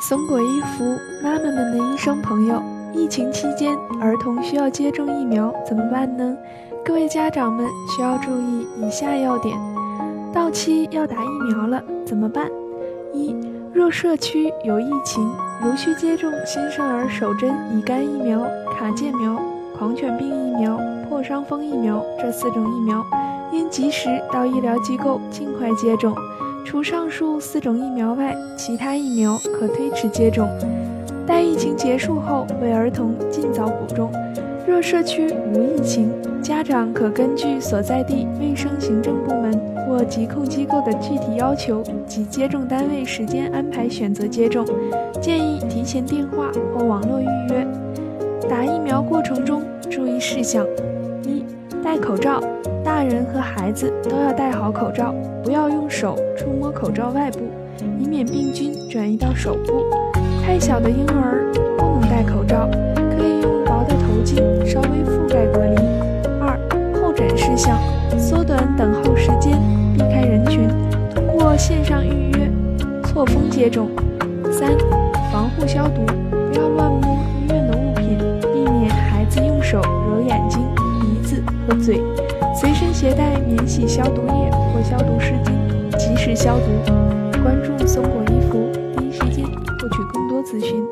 松果一服，妈妈们的医生朋友。疫情期间，儿童需要接种疫苗，怎么办呢？各位家长们需要注意以下要点：到期要打疫苗了，怎么办？一、若社区有疫情，如需接种新生儿首针乙肝疫苗、卡介苗、狂犬病疫苗、破伤风疫苗这四种疫苗，应及时到医疗机构尽快接种。除上述四种疫苗外，其他疫苗可推迟接种，待疫情结束后为儿童尽早补种。若社区无疫情，家长可根据所在地卫生行政部门或疾控机构的具体要求及接种单位时间安排选择接种，建议提前电话或网络预约。打疫苗过程中注意事项：戴口罩。大人和孩子都要戴好口罩，不要用手触摸口罩外部，以免病菌转移到手部。太小的婴儿不能戴口罩，可以用薄的头巾稍微覆盖隔离。二、候诊事项：缩短等候时间，避开人群，通过线上预约，错峰接种。三、防护消毒，不要乱摸嘴。随身携带免洗消毒液或消毒湿巾，及时消毒。关注松果衣服，第一时间获取更多资讯。